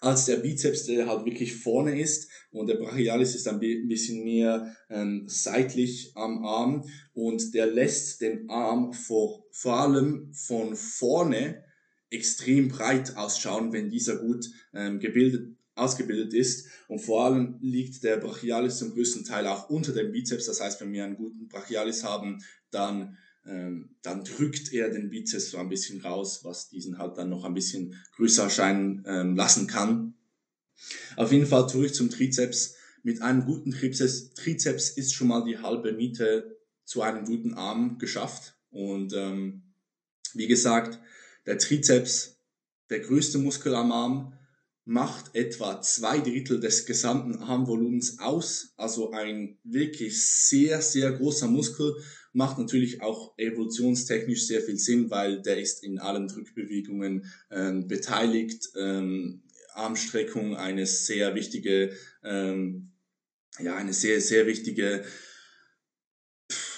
als der Bizeps, der halt wirklich vorne ist. Und der Brachialis ist ein bisschen mehr ähm, seitlich am Arm und der lässt den Arm vor, vor allem von vorne extrem breit ausschauen, wenn dieser gut ähm, gebildet, ausgebildet ist. Und vor allem liegt der Brachialis zum größten Teil auch unter dem Bizeps. Das heißt, wenn wir einen guten Brachialis haben, dann ähm, dann drückt er den Bizeps so ein bisschen raus, was diesen halt dann noch ein bisschen größer erscheinen ähm, lassen kann. Auf jeden Fall zurück zum Trizeps. Mit einem guten Trizeps, Trizeps ist schon mal die halbe Miete zu einem guten Arm geschafft. Und ähm, wie gesagt, der Trizeps, der größte Muskel am Arm, macht etwa zwei Drittel des gesamten Armvolumens aus. Also ein wirklich sehr, sehr großer Muskel. Macht natürlich auch evolutionstechnisch sehr viel Sinn, weil der ist in allen Drückbewegungen ähm, beteiligt. Ähm, Armstreckung eine sehr wichtige, ähm, ja, eine sehr, sehr wichtige,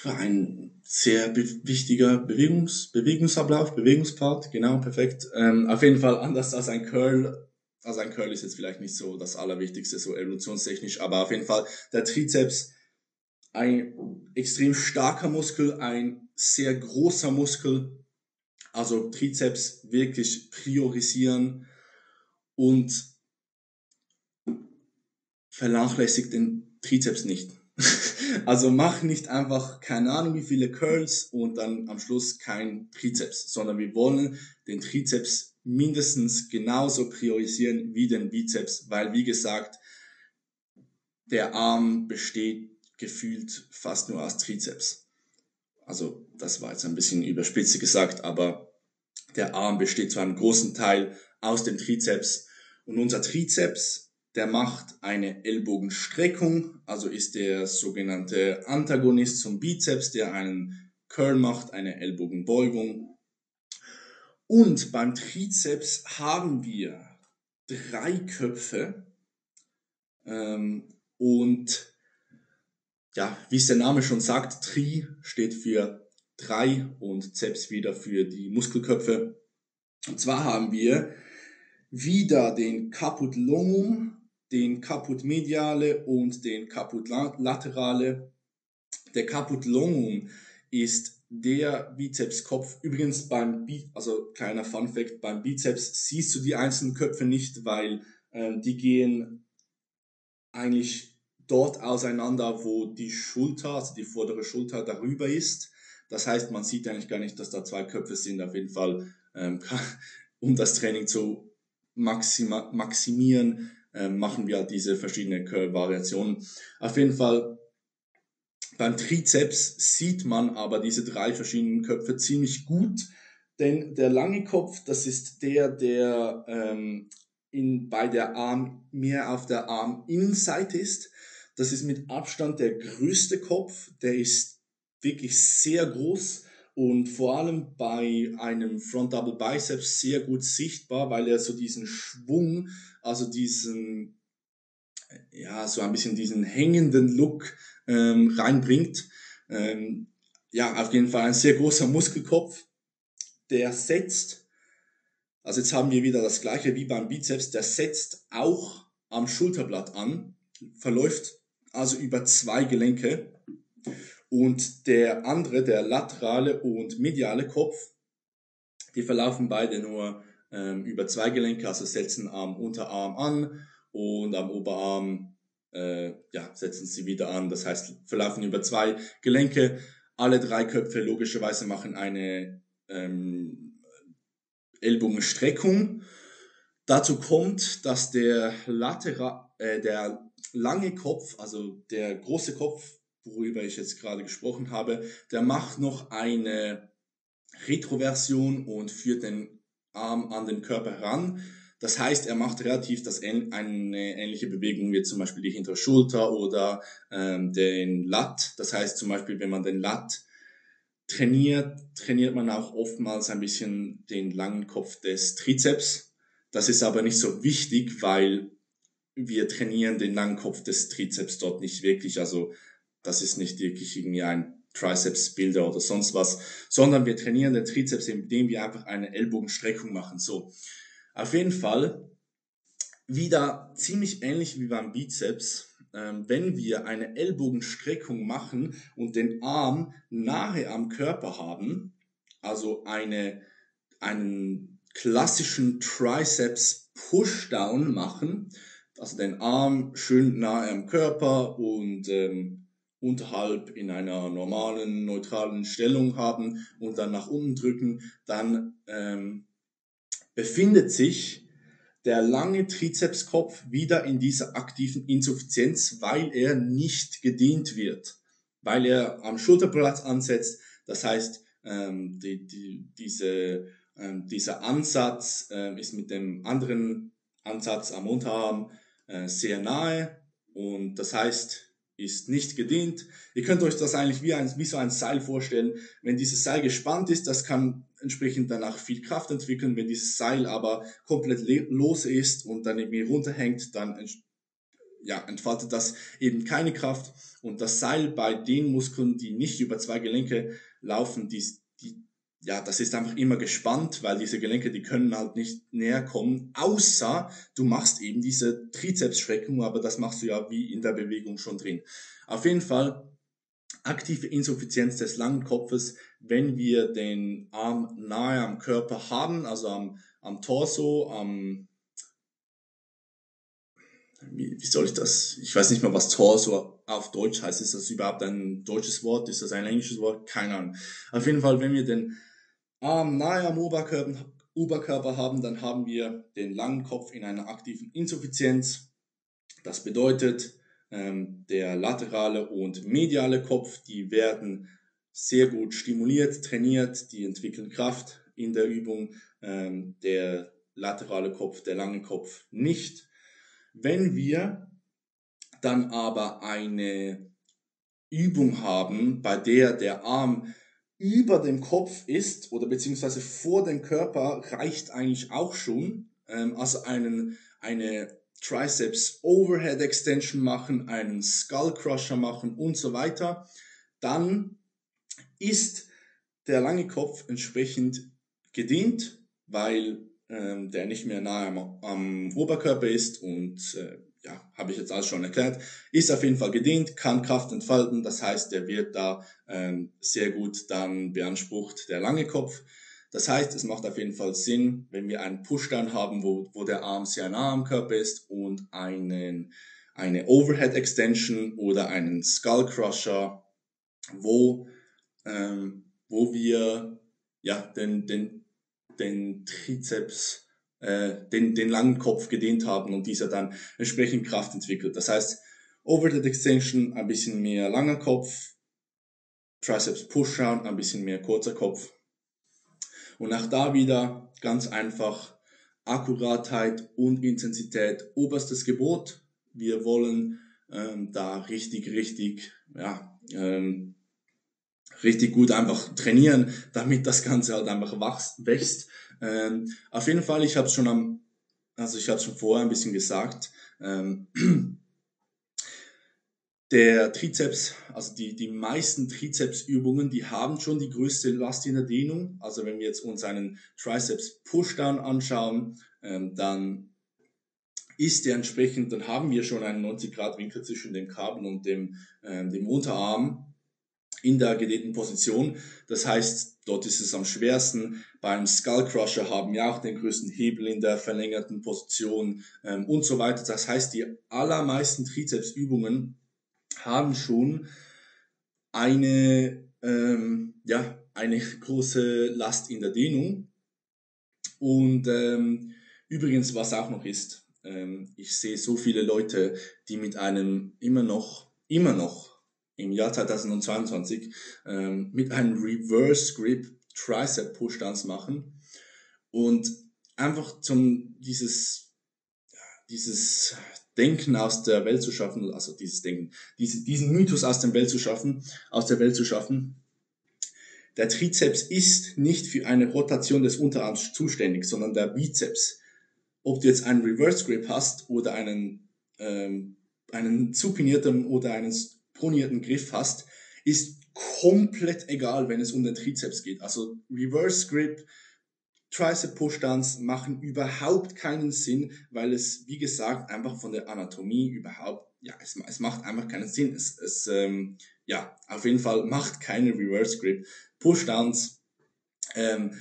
ein sehr be wichtiger Bewegungs Bewegungsablauf, Bewegungspart, genau, perfekt. Ähm, auf jeden Fall anders als ein Curl also ein Curl ist jetzt vielleicht nicht so das Allerwichtigste, so evolutionstechnisch, aber auf jeden Fall der Trizeps, ein extrem starker Muskel, ein sehr großer Muskel, also Trizeps wirklich priorisieren und vernachlässigt den Trizeps nicht. <laughs> also mach nicht einfach keine Ahnung wie viele Curls und dann am Schluss kein Trizeps, sondern wir wollen den Trizeps mindestens genauso priorisieren wie den Bizeps, weil wie gesagt, der Arm besteht gefühlt fast nur aus Trizeps. Also das war jetzt ein bisschen überspitzt gesagt, aber der Arm besteht zu einem großen Teil aus dem Trizeps und unser Trizeps, der macht eine Ellbogenstreckung, also ist der sogenannte Antagonist zum Bizeps, der einen Curl macht, eine Ellbogenbeugung und beim Trizeps haben wir drei Köpfe. Ähm, und ja, wie es der Name schon sagt, Tri steht für drei und Zeps wieder für die Muskelköpfe. Und zwar haben wir wieder den Caput longum, den Caput mediale und den Caput laterale. Der Caput longum ist der Bizepskopf. Übrigens beim Bi also kleiner Fun Fact, beim Bizeps siehst du die einzelnen Köpfe nicht, weil ähm, die gehen eigentlich dort auseinander, wo die Schulter, also die vordere Schulter darüber ist. Das heißt, man sieht eigentlich gar nicht, dass da zwei Köpfe sind. Auf jeden Fall, ähm, <laughs> um das Training zu maxima maximieren, ähm, machen wir halt diese verschiedenen Curl-Variationen. Auf jeden Fall Beim Trizeps sieht man aber diese drei verschiedenen Köpfe ziemlich gut, denn der lange Kopf, das ist der, der ähm, in, bei der Arm mehr auf der Arminnenseite ist. Das ist mit Abstand der größte Kopf, der ist wirklich sehr groß und vor allem bei einem Front Double Biceps sehr gut sichtbar, weil er so diesen Schwung, also diesen, ja, so ein bisschen diesen hängenden Look ähm, reinbringt. Ähm, ja, auf jeden Fall ein sehr großer Muskelkopf, der setzt, also jetzt haben wir wieder das gleiche wie beim Bizeps, der setzt auch am Schulterblatt an, verläuft also über zwei Gelenke und der andere, der laterale und mediale Kopf, die verlaufen beide nur ähm, über zwei Gelenke, also setzen am Unterarm an und am Oberarm äh, ja, setzen sie wieder an. Das heißt, verlaufen über zwei Gelenke. Alle drei Köpfe logischerweise machen eine ähm, Ellbogenstreckung. Dazu kommt, dass der, lateral, äh, der lange Kopf, also der große Kopf, worüber ich jetzt gerade gesprochen habe, der macht noch eine Retroversion und führt den Arm an den Körper heran. Das heißt, er macht relativ das, eine ähnliche Bewegung wie zum Beispiel die hintere Schulter oder ähm, den Lat. Das heißt zum Beispiel, wenn man den Lat trainiert, trainiert man auch oftmals ein bisschen den langen Kopf des Trizeps. Das ist aber nicht so wichtig, weil wir trainieren den langen Kopf des Trizeps dort nicht wirklich. Also das ist nicht wirklich irgendwie ein Triceps-Bilder oder sonst was, sondern wir trainieren den Trizeps, indem wir einfach eine Ellbogenstreckung machen. So, auf jeden Fall wieder ziemlich ähnlich wie beim Bizeps. Ähm, wenn wir eine Ellbogenstreckung machen und den Arm nahe am Körper haben, also eine, einen klassischen Triceps Pushdown machen, also den Arm schön nahe am Körper und ähm, unterhalb in einer normalen, neutralen Stellung haben und dann nach unten drücken, dann ähm, befindet sich der lange Trizepskopf wieder in dieser aktiven Insuffizienz, weil er nicht gedient wird, weil er am Schulterplatz ansetzt. Das heißt, ähm, die, die, diese, ähm, dieser Ansatz äh, ist mit dem anderen Ansatz am Unterarm äh, sehr nahe und das heißt, ist nicht gedient. Ihr könnt euch das eigentlich wie, ein, wie so ein Seil vorstellen. Wenn dieses Seil gespannt ist, das kann entsprechend danach viel Kraft entwickeln. Wenn dieses Seil aber komplett los ist und dann irgendwie runterhängt, dann ja, entfaltet das eben keine Kraft. Und das Seil bei den Muskeln, die nicht über zwei Gelenke laufen, die, ja, das ist einfach immer gespannt, weil diese Gelenke, die können halt nicht näher kommen, außer du machst eben diese Trizepsstreckung, aber das machst du ja wie in der Bewegung schon drin. Auf jeden Fall aktive Insuffizienz des langen Kopfes, wenn wir den Arm nahe am Körper haben, also am, am Torso, am, wie, wie soll ich das? Ich weiß nicht mal, was Torso auf Deutsch heißt. Ist das überhaupt ein deutsches Wort? Ist das ein englisches Wort? Keine Ahnung. Auf jeden Fall, wenn wir den Arm nahe am Oberkörper, Oberkörper haben, dann haben wir den langen Kopf in einer aktiven Insuffizienz. Das bedeutet, der laterale und mediale Kopf, die werden sehr gut stimuliert, trainiert, die entwickeln Kraft in der Übung. Ähm, der laterale Kopf, der lange Kopf nicht. Wenn wir dann aber eine Übung haben, bei der der Arm über dem Kopf ist oder beziehungsweise vor dem Körper reicht eigentlich auch schon. Ähm, also einen, eine Triceps Overhead Extension machen, einen Skull Crusher machen und so weiter. Dann ist der lange Kopf entsprechend gedehnt, weil ähm, der nicht mehr nahe am, am Oberkörper ist und äh, ja, habe ich jetzt alles schon erklärt, ist auf jeden Fall gedehnt, kann Kraft entfalten, das heißt, der wird da ähm, sehr gut dann beansprucht, der lange Kopf. Das heißt, es macht auf jeden Fall Sinn, wenn wir einen Pushdown haben, wo, wo der Arm sehr nah am Körper ist und einen, eine Overhead Extension oder einen Skull Crusher, wo, ähm, wo wir ja, den, den, den Trizeps äh, den, den langen Kopf gedehnt haben und dieser dann entsprechend Kraft entwickelt. Das heißt, Overhead Extension, ein bisschen mehr langer Kopf, Triceps Pushdown, ein bisschen mehr kurzer Kopf. Und auch da wieder ganz einfach Akkuratheit und Intensität oberstes Gebot. Wir wollen ähm, da richtig, richtig, ja, ähm, richtig gut einfach trainieren, damit das Ganze halt einfach wächst. wächst. Ähm, auf jeden Fall, ich habe es schon am, also ich habe schon vorher ein bisschen gesagt, ähm, <clears throat> der Trizeps, also die, die meisten Trizepsübungen, die haben schon die größte Last in der Dehnung. Also wenn wir jetzt uns einen Triceps Pushdown anschauen, ähm, dann ist der entsprechend, dann haben wir schon einen 90 Grad Winkel zwischen dem Kabel und dem, ähm, dem Unterarm in der gedehnten Position. Das heißt, dort ist es am schwersten. Beim Skull Crusher haben wir auch den größten Hebel in der verlängerten Position ähm, und so weiter. Das heißt, die allermeisten Trizepsübungen haben schon eine, ähm, ja, eine große Last in der Dehnung. Und ähm, übrigens, was auch noch ist, ähm, ich sehe so viele Leute, die mit einem immer noch, immer noch im Jahr 2022 ähm, mit einem Reverse Grip Tricep Pushdowns machen und einfach zum dieses dieses Denken aus der Welt zu schaffen, also dieses Denken, diese, diesen Mythos aus der Welt zu schaffen, aus der Welt zu schaffen. Der Trizeps ist nicht für eine Rotation des Unterarms zuständig, sondern der Bizeps. Ob du jetzt einen Reverse Grip hast oder einen, ähm, einen supinierten oder einen pronierten Griff hast, ist komplett egal, wenn es um den Trizeps geht. Also Reverse Grip, Tricep Pushdowns machen überhaupt keinen Sinn, weil es, wie gesagt, einfach von der Anatomie überhaupt, ja, es, es macht einfach keinen Sinn. Es, es ähm, ja, auf jeden Fall macht keine Reverse Grip. Pushdowns ähm,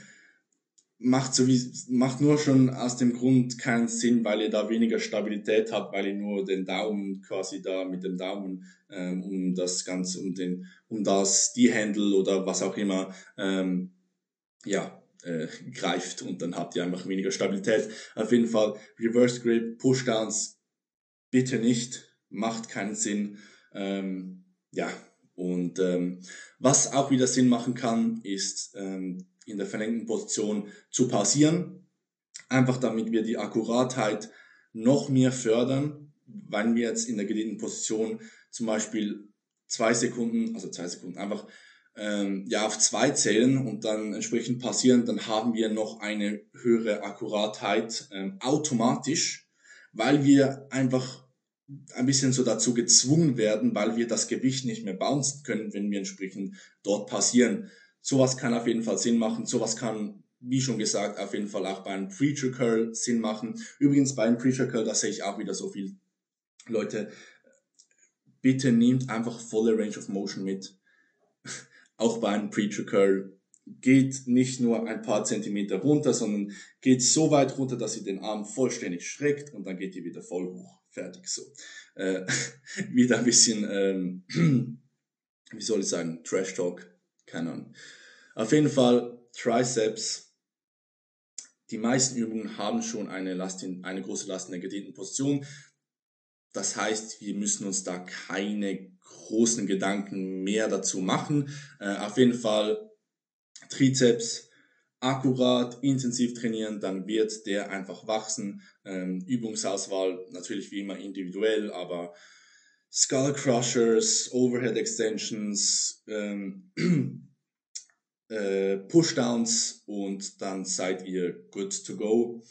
macht, so wie, macht nur schon aus dem Grund keinen Sinn, weil ihr da weniger Stabilität habt, weil ihr nur den Daumen quasi da mit dem Daumen ähm, um das Ganze, um den, um das, die Handle oder was auch immer, ähm, ja, äh, greift und dann habt ihr einfach weniger Stabilität. Auf jeden Fall Reverse Grip, Pushdowns bitte nicht, macht keinen Sinn. Ähm, ja, und ähm, was auch wieder Sinn machen kann, ist ähm, in der verlängten Position zu pausieren, einfach damit wir die Akkuratheit noch mehr fördern, wenn wir jetzt in der gedehnten Position zum Beispiel zwei Sekunden, also zwei Sekunden einfach ähm, ja auf zwei zählen und dann entsprechend passieren, dann haben wir noch eine höhere Akkuratheit ähm, automatisch, weil wir einfach ein bisschen so dazu gezwungen werden, weil wir das Gewicht nicht mehr bouncen können, wenn wir entsprechend dort passieren. Sowas kann auf jeden Fall Sinn machen. Sowas kann, wie schon gesagt, auf jeden Fall auch bei einem Preacher Curl Sinn machen. Übrigens bei einem Preacher Curl, da sehe ich auch wieder so viel Leute. Bitte nehmt einfach volle Range of Motion mit auch bei einem Preacher Curl geht nicht nur ein paar Zentimeter runter, sondern geht so weit runter, dass ihr den Arm vollständig schreckt und dann geht ihr wieder voll hoch. Fertig so. Äh, <laughs> wieder ein bisschen, ähm, <clears throat> wie soll ich sagen, Trash Talk, keine Ahnung. Auf jeden Fall Triceps. Die meisten Übungen haben schon eine, Last in, eine große Last in der gedehnten Position. Das heißt, wir müssen uns da keine großen Gedanken mehr dazu machen. Äh, auf jeden Fall Trizeps akkurat, intensiv trainieren, dann wird der einfach wachsen. Ähm, Übungsauswahl natürlich wie immer individuell, aber Skull Crushers, Overhead Extensions, ähm, <clears throat> äh, Pushdowns und dann seid ihr good to go.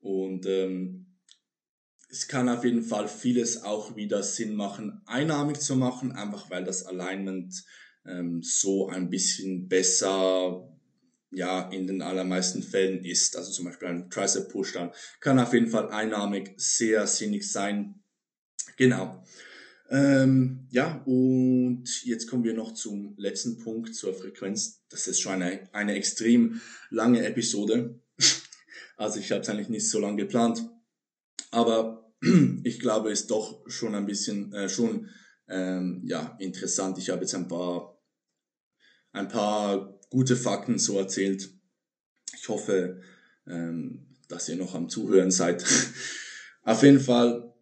Und ähm, es kann auf jeden Fall vieles auch wieder Sinn machen, einarmig zu machen, einfach weil das Alignment ähm, so ein bisschen besser ja in den allermeisten Fällen ist. Also zum Beispiel ein Tricep Pushdown kann auf jeden Fall einarmig sehr sinnig sein. Genau. Ähm, ja, und jetzt kommen wir noch zum letzten Punkt, zur Frequenz. Das ist schon eine, eine extrem lange Episode. <laughs> Also ich habe es eigentlich nicht so lange geplant. Aber <clears throat> ich glaube, ist doch schon ein bisschen äh, schon ähm, ja interessant. Ich habe jetzt ein paar ein paar gute Fakten so erzählt. Ich hoffe, ähm, dass ihr noch am Zuhören seid. <laughs> Auf jeden Fall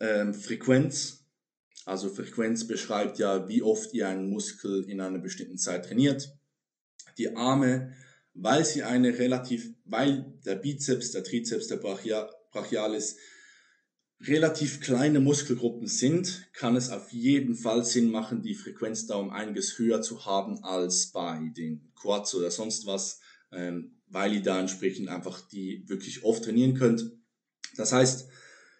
ähm, Frequenz. Also Frequenz beschreibt ja, wie oft ihr einen Muskel in einer bestimmten Zeit trainiert. Die Arme, weil sie eine relativ, weil der Bizeps, der Trizeps, der Brachialis relativ kleine Muskelgruppen sind, kann es auf jeden Fall Sinn machen, die Frequenz da um einiges höher zu haben als bei den Quads oder sonst was, ähm, weil ihr da entsprechend einfach die wirklich oft trainieren könnt. Das heißt,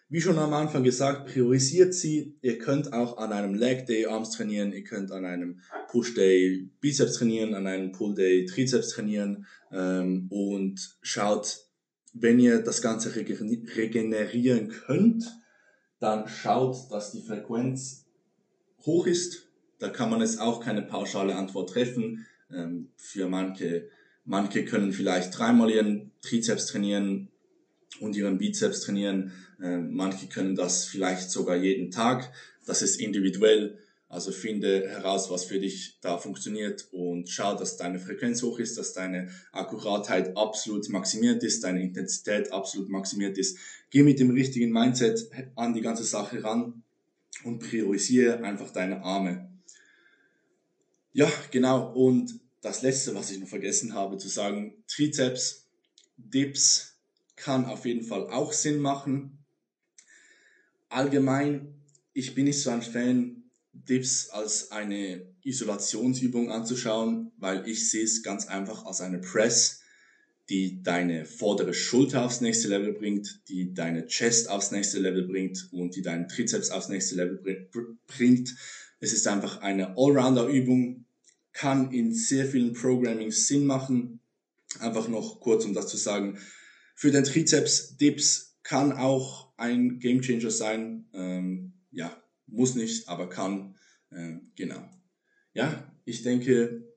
wie schon am Anfang gesagt, priorisiert sie. Ihr könnt auch an einem Leg Day Arms trainieren, ihr könnt an einem Push Day Bizeps trainieren, an einem Pull Day Trizeps trainieren ähm, und schaut, wenn ihr das Ganze regenerieren könnt, dann schaut, dass die Frequenz hoch ist. Da kann man jetzt auch keine pauschale Antwort treffen. Ähm, für manche, manche können vielleicht dreimal ihren Trizeps trainieren und ihren Bizeps trainieren ähm, manche können das vielleicht sogar jeden Tag. Das ist individuell. Also finde heraus, was für dich da funktioniert und schau, dass deine Frequenz hoch ist, dass deine Akkuratheit absolut maximiert ist, deine Intensität absolut maximiert ist. Geh mit dem richtigen Mindset an die ganze Sache ran und priorisiere einfach deine Arme. Ja, genau. Und das letzte, was ich noch vergessen habe zu sagen, Trizeps, Dips kann auf jeden Fall auch Sinn machen allgemein, ich bin nicht so ein Fan, Dips als eine Isolationsübung anzuschauen, weil ich sehe es ganz einfach als eine Press, die deine vordere Schulter aufs nächste Level bringt, die deine Chest aufs nächste Level bringt und die deinen Trizeps aufs nächste Level bringt. Es ist einfach eine Allrounder-Übung, kann in sehr vielen Programmings Sinn machen. Einfach noch kurz, um das zu sagen. Für den Trizeps Dips kann auch ein Gamechanger sein. Ähm, ja, muss nicht, aber kann. Äh, genau. Ja, ich denke,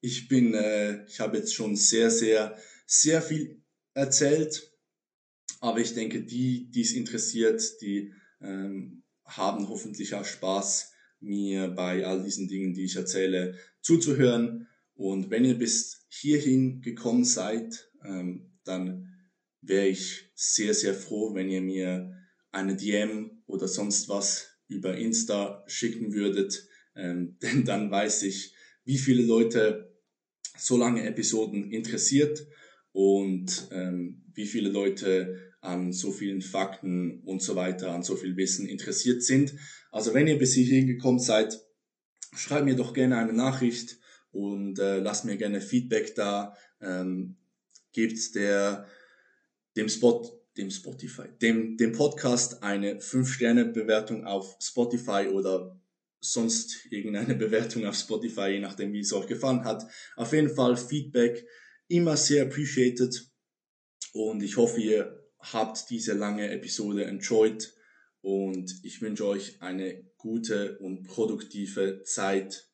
ich bin, äh, ich habe jetzt schon sehr, sehr, sehr viel erzählt. Aber ich denke, die, die es interessiert, die ähm, haben hoffentlich auch Spaß, mir bei all diesen Dingen, die ich erzähle, zuzuhören. Und wenn ihr bis hierhin gekommen seid, ähm, dann wäre ich sehr, sehr froh, wenn ihr mir eine DM oder sonst was über Insta schicken würdet, ähm, <laughs> denn dann weiß ich, wie viele Leute so lange Episoden interessiert und ähm, wie viele Leute an so vielen Fakten und so weiter, an so viel Wissen interessiert sind. Also wenn ihr bis hierhin gekommen seid, schreibt mir doch gerne eine Nachricht und äh, lasst mir gerne Feedback da. Ähm, gebt der dem Spot, dem Spotify, dem, dem Podcast eine 5-Sterne-Bewertung auf Spotify oder sonst irgendeine <laughs> Bewertung auf Spotify, je nachdem, wie es euch gefallen hat. Auf jeden Fall Feedback immer sehr appreciated und ich hoffe, ihr habt diese lange Episode enjoyed und ich wünsche euch eine gute und produktive Zeit.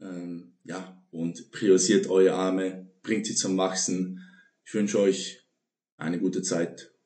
Ähm, ja, und priorisiert eure Arme, bringt sie zum Wachsen. Ich wünsche euch eine gute Zeit